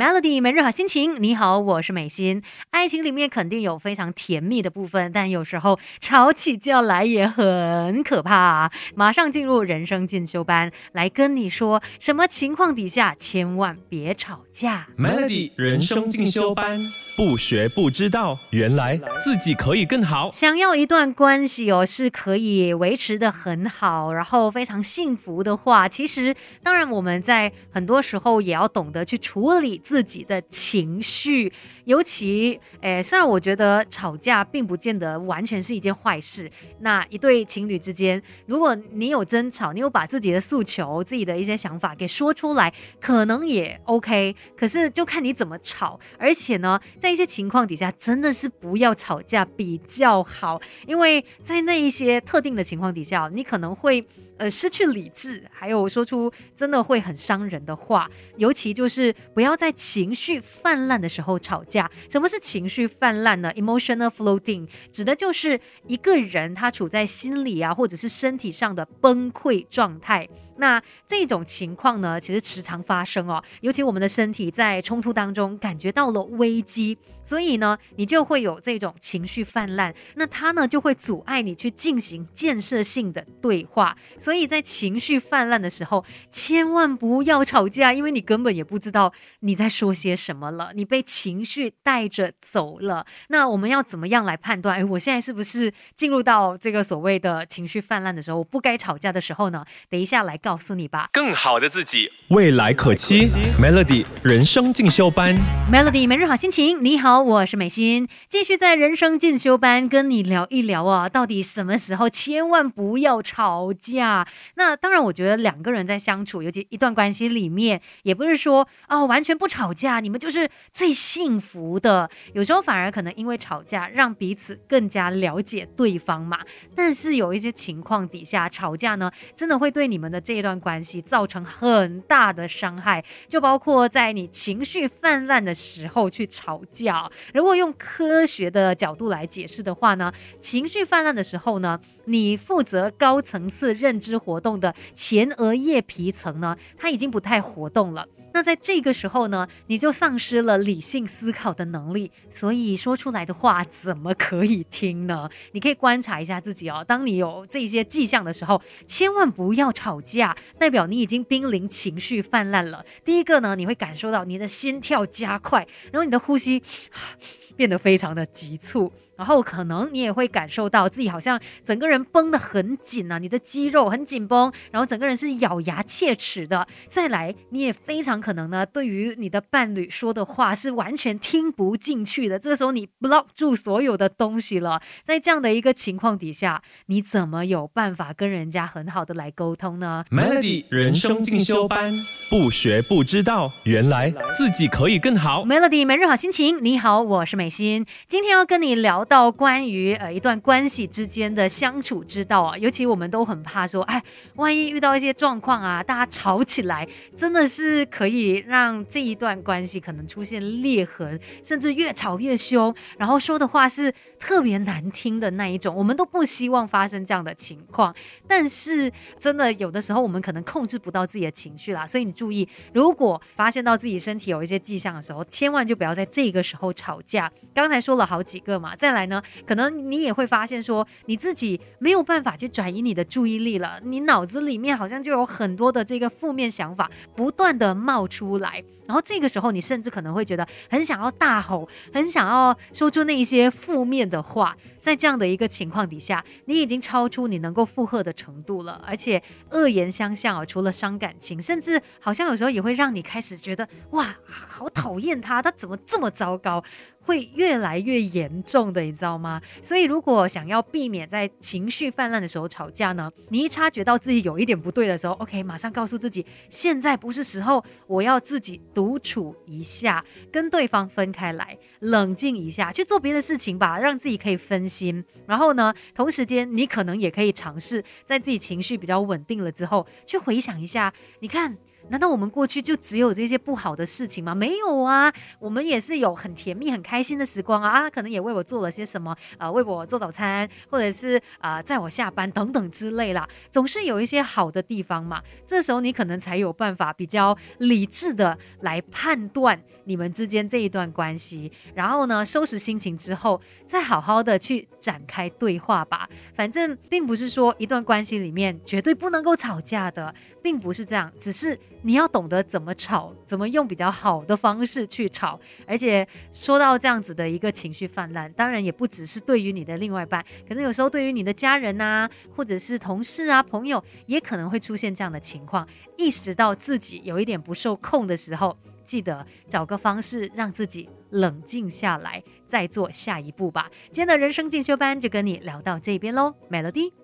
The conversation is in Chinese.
Melody 每日好心情。你好，我是美心。爱情里面肯定有非常甜蜜的部分，但有时候吵起架来也很可怕。马上进入人生进修班，来跟你说什么情况底下千万别吵架。Melody 人生进修班，不学不知道，原来自己可以更好。想要一段关系哦，是可以维持的很好，然后非常幸福的话，其实当然我们在很多时候也要懂得去处理自己的情绪，尤其诶，虽然我觉得吵架并不见得完全是一件坏事。那一对情侣之间，如果你有争吵，你有把自己的诉求、自己的一些想法给说出来，可能也 OK。可是就看你怎么吵，而且呢，在那些情况底下，真的是不要吵架比较好，因为在那一些特定的情况底下，你可能会。呃，失去理智，还有说出真的会很伤人的话，尤其就是不要在情绪泛滥的时候吵架。什么是情绪泛滥呢？Emotional floating 指的就是一个人他处在心理啊，或者是身体上的崩溃状态。那这种情况呢，其实时常发生哦。尤其我们的身体在冲突当中感觉到了危机，所以呢，你就会有这种情绪泛滥。那它呢，就会阻碍你去进行建设性的对话。所以在情绪泛滥的时候，千万不要吵架，因为你根本也不知道你在说些什么了，你被情绪带着走了。那我们要怎么样来判断？哎，我现在是不是进入到这个所谓的情绪泛滥的时候？我不该吵架的时候呢？等一下来告。告诉你吧，更好的自己，未来可期。Melody 人生进修班，Melody 每日好心情。你好，我是美心，继续在人生进修班跟你聊一聊啊，到底什么时候千万不要吵架？那当然，我觉得两个人在相处，尤其一段关系里面，也不是说哦完全不吵架，你们就是最幸福的。有时候反而可能因为吵架，让彼此更加了解对方嘛。但是有一些情况底下，吵架呢，真的会对你们的这一段关系造成很大的伤害，就包括在你情绪泛滥的时候去吵脚。如果用科学的角度来解释的话呢，情绪泛滥的时候呢，你负责高层次认知活动的前额叶皮层呢，它已经不太活动了。那在这个时候呢，你就丧失了理性思考的能力，所以说出来的话怎么可以听呢？你可以观察一下自己哦，当你有这些迹象的时候，千万不要吵架，代表你已经濒临情绪泛滥了。第一个呢，你会感受到你的心跳加快，然后你的呼吸 变得非常的急促。然后可能你也会感受到自己好像整个人绷得很紧啊，你的肌肉很紧绷，然后整个人是咬牙切齿的。再来，你也非常可能呢，对于你的伴侣说的话是完全听不进去的。这个时候你 block 住所有的东西了，在这样的一个情况底下，你怎么有办法跟人家很好的来沟通呢？Melody 人生进修班，不学不知道，原来自己可以更好。Melody 每日好心情，你好，我是美心，今天要跟你聊。到关于呃一段关系之间的相处之道啊，尤其我们都很怕说，哎，万一遇到一些状况啊，大家吵起来，真的是可以让这一段关系可能出现裂痕，甚至越吵越凶，然后说的话是特别难听的那一种，我们都不希望发生这样的情况。但是真的有的时候我们可能控制不到自己的情绪啦，所以你注意，如果发现到自己身体有一些迹象的时候，千万就不要在这个时候吵架。刚才说了好几个嘛，再来。呢，可能你也会发现说，你自己没有办法去转移你的注意力了，你脑子里面好像就有很多的这个负面想法不断的冒出来，然后这个时候你甚至可能会觉得很想要大吼，很想要说出那一些负面的话，在这样的一个情况底下，你已经超出你能够负荷的程度了，而且恶言相向啊，除了伤感情，甚至好像有时候也会让你开始觉得哇，好讨厌他，他怎么这么糟糕。会越来越严重的，你知道吗？所以如果想要避免在情绪泛滥的时候吵架呢，你一察觉到自己有一点不对的时候，OK，马上告诉自己，现在不是时候，我要自己独处一下，跟对方分开来，冷静一下，去做别的事情吧，让自己可以分心。然后呢，同时间你可能也可以尝试在自己情绪比较稳定了之后，去回想一下，你看。难道我们过去就只有这些不好的事情吗？没有啊，我们也是有很甜蜜、很开心的时光啊。啊可能也为我做了些什么，呃，为我做早餐，或者是啊在我下班等等之类啦，总是有一些好的地方嘛。这时候你可能才有办法比较理智的来判断你们之间这一段关系，然后呢，收拾心情之后，再好好的去展开对话吧。反正并不是说一段关系里面绝对不能够吵架的，并不是这样，只是你要懂得怎么吵，怎么用比较好的方式去吵。而且说到这样子的一个情绪泛滥，当然也不只是对于你的另外一半，可能有时候对于你的家人呐，或者是同事啊、朋友，也可能会出现这样的情况。意识到自己有一点不受控的时候，记得找个方式让自己冷静下来，再做下一步吧。今天的人生进修班就跟你聊到这边喽，Melody。